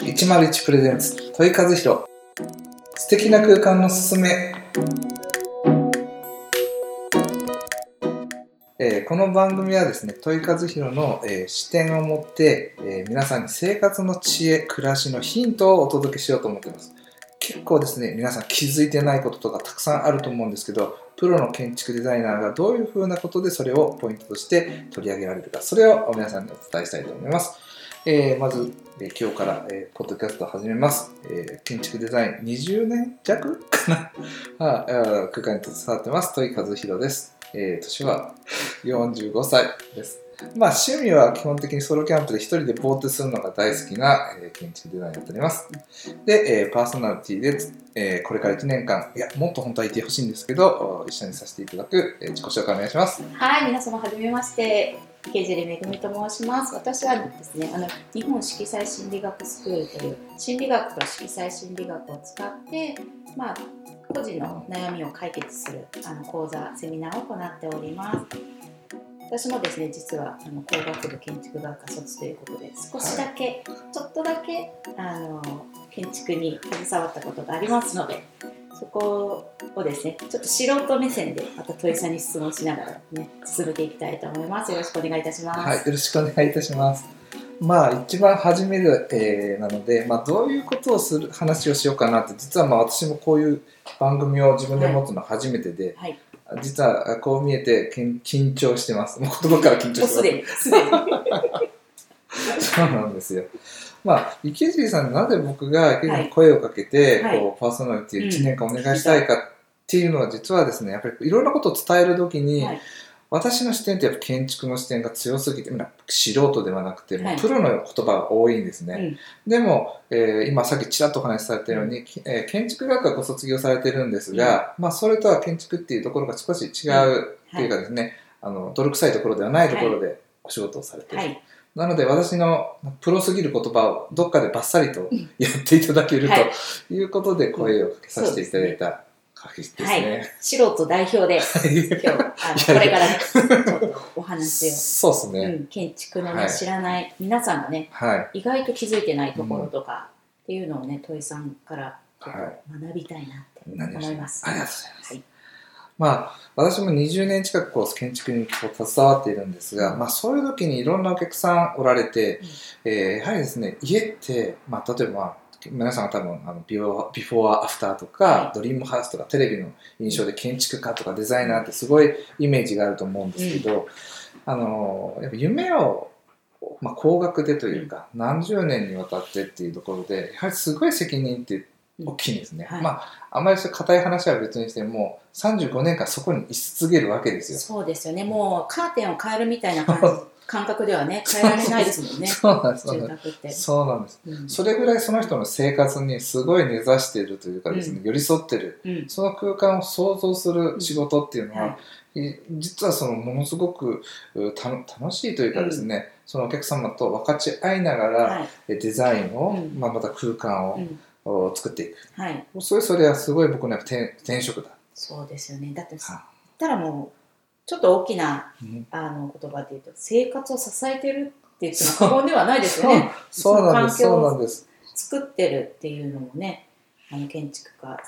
101プレゼンツ問い和弘素敵な空間のすすめ、えーこの番組はですね問い和弘の、えー視点を持って、えー皆さんに生活の知恵暮らしのヒントをお届けしようと思っています。結構ですね皆さん気づいてないこととかたくさんあると思うんですけどプロの建築デザイナーがどういうふうなことでそれをポイントとして取り上げられるかそれを皆さんにお伝えしたいと思います。えーまず、えー今日から、えーポッドキャストを始めます、えー建築デザイン20年弱かな。ああ空間に携わってます。戸井和弘です、えー年は45歳です。まあ趣味は基本的にソロキャンプで一人でぼーっとするのが大好きな、えー建築デザインをやっております。で、えーパーソナリティで、えーこれから1年間いやもっと本当はいてほしいんですけど一緒にさせていただく、えー自己紹介お願いします。はい、皆様はじめまして。池尻めぐみと申します。私はですね、あの日本色彩心理学スクールという心理学と色彩心理学を使って、まあ個人の悩みを解決するあの講座セミナーを行っております。私もですね、実はあの工学部建築学科卒ということで、少しだけ、ちょっとだけあの建築に携わったことがありますので、そこをですね、ちょっと素人目線でまた問いさんに質問しながらね、進めていきたいと思います。よろしくお願いいたします。はい、よろしくお願いいたします。まあ一番初めで、えーなので、まあ、どういうことをする話をしようかなって実はまあ私もこういう番組を自分で持つの初めてで、はい、実はこう見えて緊張してますもう言葉から緊張してます。そうなんですよまあ池尻さんになぜ僕が池尻に声をかけて、はい。こうパーソナリティ1年間お願いしたいかっていうのは実はですねやっぱりいろんなことを伝える時に、はい。私の視点ってやっぱ建築の視点が強すぎて、まあ素人ではなくて、プロの言葉が多いんですね。でも、えー今さっきちらっとお話しされたように、きえー建築学科ご卒業されてるんですが、まあそれとは建築っていうところが少し違うっていうかですね、あの泥臭いところではないところでお仕事をされてる。はい、なので私のプロすぎる言葉をどっかでバッサリとうんやっていただけるはいということで声をかけさせていただいた会ですはいね。、素人代表で、今日、あのこれからね、ちょっとお話を。そうですね。うん、建築のね、はい知らない皆さんがねはい。意外と気づいてないところとかっていうのをね、問いさんから学びたいなって思います。ありがとうございます。はいまあ、私も20年近くこう建築にこう携わっているんですが、まあ、そういう時にいろんなお客さんおられて、えーやはりですね家って、まあ、例えば、まあ皆さんが多分あのビフォービフォーアフターとか、はい。ドリームハウスとかテレビの印象で建築家とかデザイナーってすごいイメージがあると思うんですけど、あのやっぱ夢を、まあ、高額でというか、何十年にわたってっていうところでやはりすごい責任って大きいんですね。はい。まああまり硬い話は別にしても35年間そこに居続けるわけですよ。そうですよね。もうカーテンを変えるみたいな感じ感覚ではね変えられないですもんね。そうなんですそうなんです。そうなんそれぐらいその人の生活にすごい根ざしているというかですね、寄り添ってる。うん。その空間を想像する仕事っていうのは、はい。実はそのものすごく楽しいというかですね、そのお客様と分かち合いながら、はい。えデザインを、うん。まあ、また空間をう、んお作っていく。はい。それそれはすごい僕のやっぱ転転職だ、そうですよね。だってたらもうちょっと大きなうん。あの言葉で言うと生活を支えてるって言っても過言ではないですよね。そうなんですそうなんです。作ってるっていうのもねあの建築家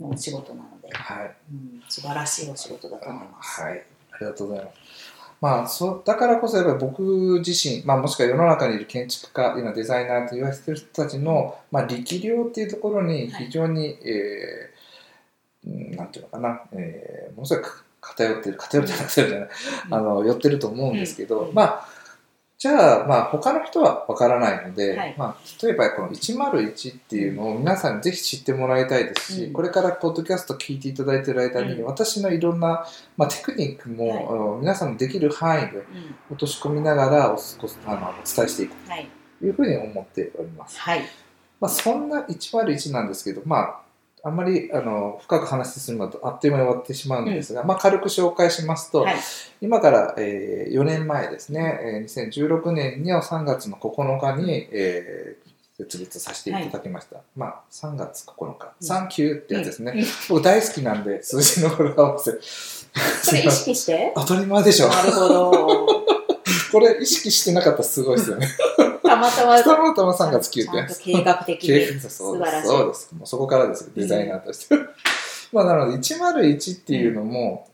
のお仕事なので、はい。うん、素晴らしいお仕事だと思います。はい、ありがとうございます。まあ、そうだからこそやっぱり僕自身、まあ、もしくは世の中にいる建築家、今デザイナーと言われてる人たちの、まあ、力量っていうところに非常に、えーうんなんていうのかな、えーものすごく偏ってる、偏るじゃなくてじゃない、うん。あの寄ってると思うんですけど、うん。まあ、じゃあ、まあ、他の人はわからないので、はい。まあ、例えばこの101っていうのを皆さんにぜひ知ってもらいたいですし、うん。これからポッドキャスト聞いていただいている間に、うん。私のいろんな、まあ、テクニックも、はい。皆さんのできる範囲でうん。落とし込みながらおあのお伝えしていくはい、というふうに思っております。はい、まあ、そんな101なんですけど、まあ、あんまりあの深く話するのとあっという間に終わってしまうんですが、まあ、軽く紹介しますと、はい、今から、えー4年前ですね、えー2016年の3月の9日に、えー設立させていただきました。まあ、3月9日。うんサンキューってやつですね。うん僕大好きなんで、数字の語呂合わせ。それ意識して？当たり前でしょ。なるほど。これ意識してなかったらすごいですよね。たまたまたまたま3月9ちゃんと日計画的計に素晴らしい。すそうです。もうそこからです。よデザイナーとして、まあなので101っていうのも、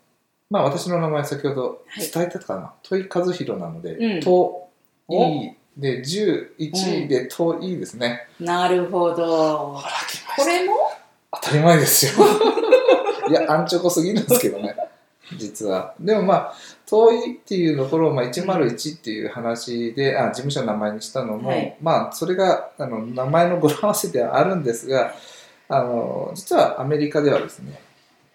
まあ私の名前先ほど伝えてたかな、戸井和弘なので、うん。戸お。井で11で戸井ですね、なるほど。これも？当たり前ですよ。いやアンチョコすぎるんですけどね実は。でもまあ遠いっていうところを、まあ、101っていう話で、あ事務所の名前にしたのも、はい。まあそれがあの名前の語呂合わせではあるんですがあの実はアメリカではですね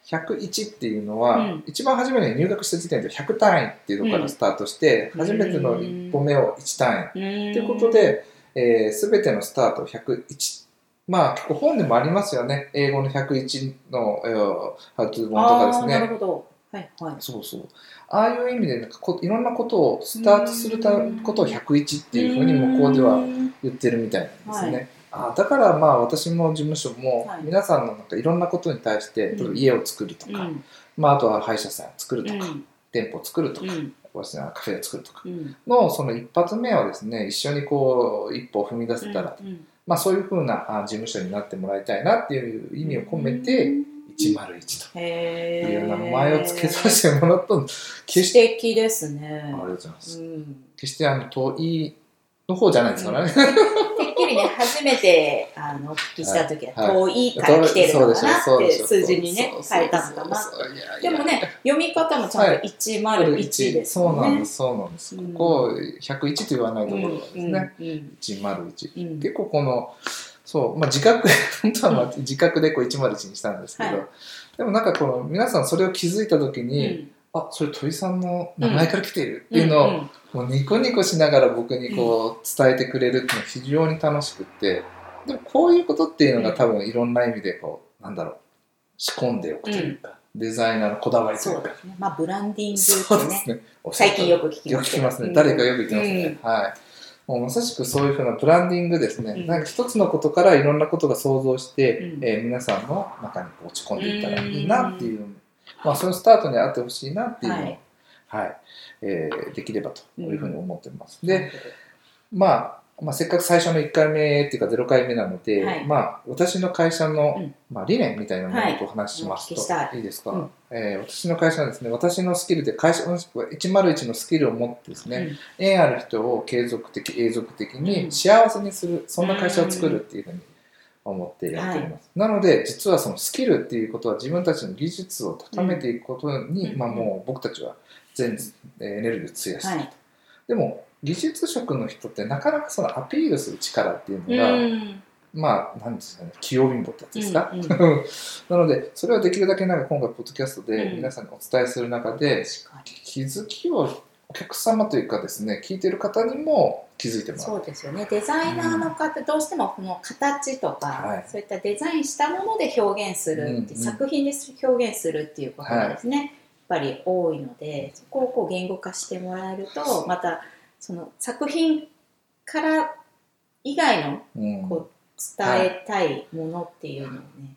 101っていうのは、うん。一番初めに入学した時点で100単位っていうところからスタートして、うん。初めての一歩目を1単位。ということで、えー、全てのスタート101まあ結構本でもありますよね。英語の101の、えー、ハウトゥー本とかですね。ほどはいはい。そうそう。ああいう意味でなんかこいろんなことをスタートするたことを101っていうふうに向こうでは言ってるみたいな。ん。ですね、あーだからまあ私も事務所もはい。皆さんのなんかいろんなことに対して、うん例えば家を作るとか、うん。まあ、あとは歯医者さんを作るとか、うん。店舗を作るとか、うん。カフェを作るとか。うん。のその一発目をですね一緒にこう一歩を踏み出せたら、うん。まあ、そういうふうなあ事務所になってもらいたいなっていう意味を込めて101と。いう名前を付けさせてもらったんです。決素して敵ですね。ありがとうございます。うん。決してあの遠いの方じゃないですからね、てっきりね初めてあのお聞きした時ははい。遠いから来てるのかなって数字にねそうそう変えたのかなでもね読み方もちゃんと101ですそうよねなんですそうなんです、うん。ここ101と言わないところがですね、うんうん101うん。結構このそう、まあ、自覚 本当はまあ自覚でこう101にしたんですけど、はい。でもなんかこの皆さんそれを気づいた時うに、ん。あそれ鳥さんの名前から来ているっていうのを、ん。もうニコニコしながら僕にこう伝えてくれるっていうのは非常に楽しくってでもこういうことっていうのが多分いろんな意味でこうなんだろう仕込んでおくというか、デザイナーのこだわりといか。そううですね。まあブランディングねそうですね。最近よく聞きよますけどく聞きますね、うん誰かよく言ってますね、はいもうまさしくそういうふうなブランディングですね、うん。なんか一つのことからいろんなことが想像して、うん。えー皆さんの中に落ち込んでいったらいいなっていう、まあ、そのスタートにあってほしいなっていうのを、ははいいえーできればというふうに思ってます、でで、まあ、まあせっかく最初の1回目っていうか0回目なので、はい。まあ、私の会社の、うん。まあ、理念みたいなものとお話ししますと、はいい。いいですか、うん。えー私の会社はですね私のスキルで会社101のスキルを持ってですね、縁ある人を継続的永続的うん。に幸せにする、そんな会社を作るっていうふうに思ってやっております、なので実はそのスキルっていうことは自分たちの技術を高めていくことに、うん。まあ、もう僕たちは全えーエネルギーを費やしている、はいでも技術職の人ってなかなかそのアピールする力っていううのが、ん。まあ何ですかね器用貧乏ってやつですか、うんうん。なのでそれをできるだけなんか今回ポッドキャストでうん。皆さんにお伝えする中で、確かに。気づきをお客様というかですね聞いてる方にも気づいてもらそうですよね。デザイナーの方どうしてもこの形とか、はい。そういったデザインしたもので表現するって、うんうん。作品で表現するっていうことがですね、ぱり多いのでそこをこう言語化してもらえるとまたその作品から以外のこう伝えたいものっていうのをね、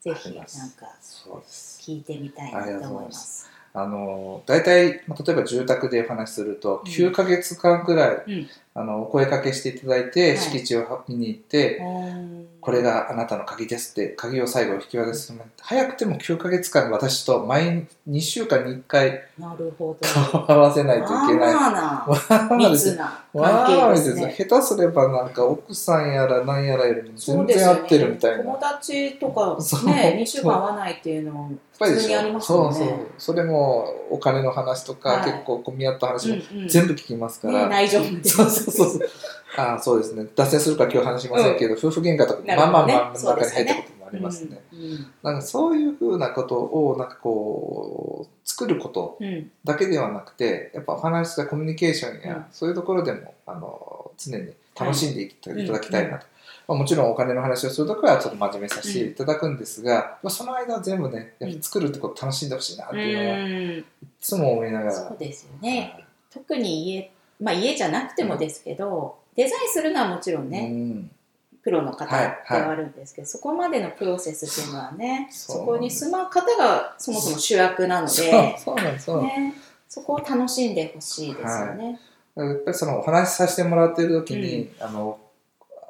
ぜひなんか聞いてみたいなと思います。あの大体、まあ、例えば住宅でお話しするとうん。9ヶ月間ぐらい、うん。あのお声かけしていただいて、はい。敷地を見に行って、うんこれがあなたの鍵ですって鍵を最後引き渡す早くても9ヶ月間私と毎2週間に1回。顔を合わせないといけない。わー密な関わ係ーですね。下手すればなんか奥さんやら何やらよりも全然合ってるみたいな。友達とかね、2週間会わないっていうのも普通にありますよね。そうそう。それもお金の話とか、はい。結構混み合った話もうんうん。全部聞きますから、ね内情までそうそうそうそう。ああそうですね。脱線するから今日話しませんけど、夫婦喧嘩とかね。まあまあまあ中に入ったこともありますね、うんなんかそういうふうなことをなんかこう作ることうん。うんだけではなくてやっぱお話ししたコミュニケーションや、うん。そういうところでもあの常に楽しんでいたはいだきたいなと、まあ、もちろんお金の話をするときはちょっと真面目させていただくんですが、まあ、その間は全部ねやっぱ作るってこと楽しんでほしいなっていうのは、いうん。つも思いながら。そうですよね。特に家、まあ家じゃなくてもですけど、デザインするのはもちろんうね、ん。プロの方はいではあるんですけど、そこまでのプロセスっていうのはね、そこに住まう方がそもそも主役なので、そうなんですね、そこを楽しんでほしいですよね。やっぱりそのお話しさせてもらっている時に、あの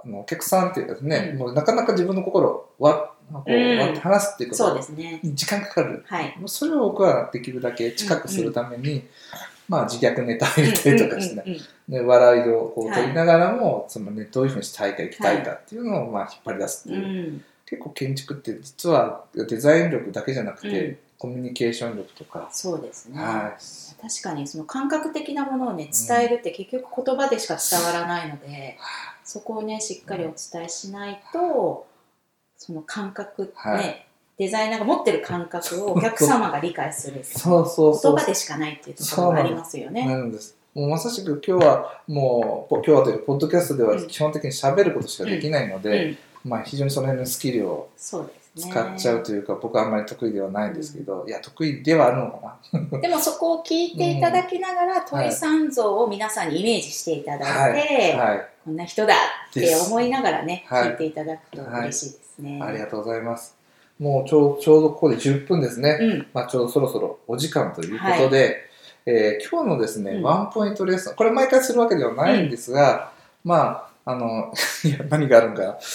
あのお客さんっていうかですね、うん。もうなかなか自分の心をわこう、うん。割って話すっていうことそうがですね。時間かかる。はい。もうそれを僕はできるだけ近くするために、まあ自虐ネタを入れたりとかですね、で笑いをこうはい取りながらも、そのね、どういうふうにして大会行きたいかっていうのをまあ引っ張り出すってうんいう、うん結構建築って実はデザイン力だけじゃなくて、うん。コミュニケーション力とか、そうですね。はい。確かにその感覚的なものをね伝えるって結局言葉でしか伝わらないので、そこをねしっかりお伝えしないとその感覚ね、はい。デザイナーが持ってる感覚をお客様が理解する。そうそうそう。言葉でしかないっていうところがありますよね。なんです。もうまさしく今日はもう今日はというかポッドキャストではうん。基本的に喋ることしかできないのうで、ん、まあ非常にその辺のスキルを。使っちゃうというか、僕はあんまり得意ではないんですけど、いや得意ではあるのかな。でもそこを聞いていただきながら、鳥さん像を皆さんにイメージしていただいて、はいこんな人だって思いながらね、はい。聞いていただくと嬉しいですね。ありがとうございます。もうちょうちょうどここで10分ですね、うん、まあ、ちょうどそろそろお時間ということで、えー今日のですね、うん。ワンポイントレッスン。これ毎回するわけではないんですが、まああの いや何があるんか。な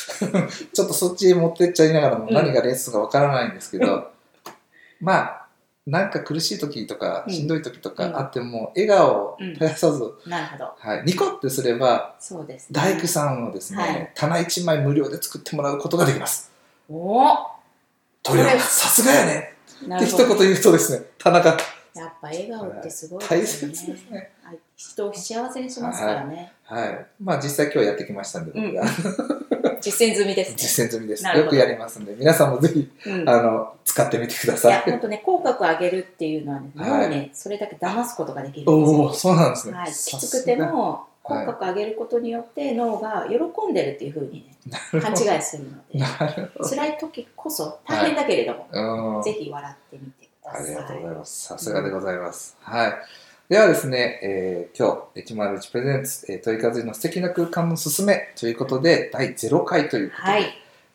ちょっとそっちへ持ってっちゃいながらもうん何がレッスンかわからないんですけど、まあなんか苦しい時とかうんしんどい時とうんかあっても、笑顔を絶やさず、なるほど。はい、ニコってすればそうですね。大工さんをですね、はい棚1枚無料で作ってもらうことができます。おというこれさすがやねって一。言言うとですね、田中やっぱ笑顔ってすごい大切。ですね。はい人を幸せにしますからね。はい。まあ実際今日やってきましたんで、僕が、実践済みですね。実践済みです。よくやりますんで、皆さんもぜひ、うんあの、使ってみてくだいさい。や本当ね口角上げるっていうのはね脳をね、それだけ騙すことができるんですおお、よ。そうなんですね。はい、きつくても口はい角上げることによって脳が喜んでるっていうふうにね勘違いするので。辛い時こそ大変だけれども、うん。ぜひ笑ってみてくだあさい。りがとうございます。さすがでございます。はい。ではですね、えー今日、101プレゼンツ、えー、問い風の素敵な空間のすすめということで、第0回ということで、はい。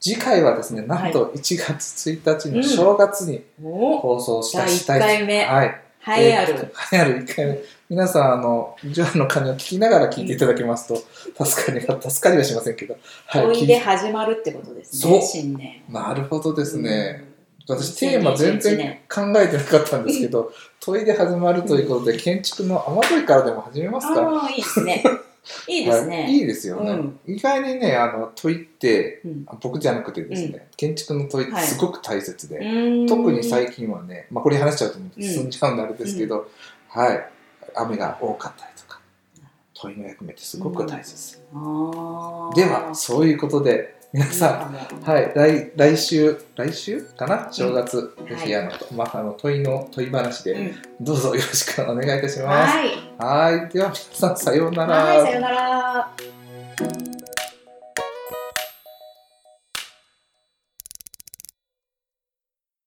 次回はですね、なんと1月1日の正月にお放送した、第したい1回目はい。栄えある。えー栄えある1回目。皆さん、あの、ジョアの鐘を聞きながら聞いていただけますと、助かりが、助かりはしませんけど、はい。問いで始まるってことですね、新年。なるほどですね。うん私、テーマ全然考えてなかったんですけど、問いで始まるということで、建築の雨問いからでも始めますか？ああ、いいですね。いいですはい。ね。いいですよね。うん。意外にね、あの、問いって、うん。僕じゃなくてですね、建築の問いってすごく大切で、うん。特に最近はね、まあ、これ話しちゃうとうん。進んじゃうんであれですけど、はい、雨が多かったりとか、問いの役目ってすごく大切です。では、そういうことで、皆さん、んはい、来来週、来週かな？正月、うんぜひあの、まあ、あの問いの問い話で、うんどうぞよろしくお願いいたします。はい。はい、では皆さんさようなら。はい、さようなら。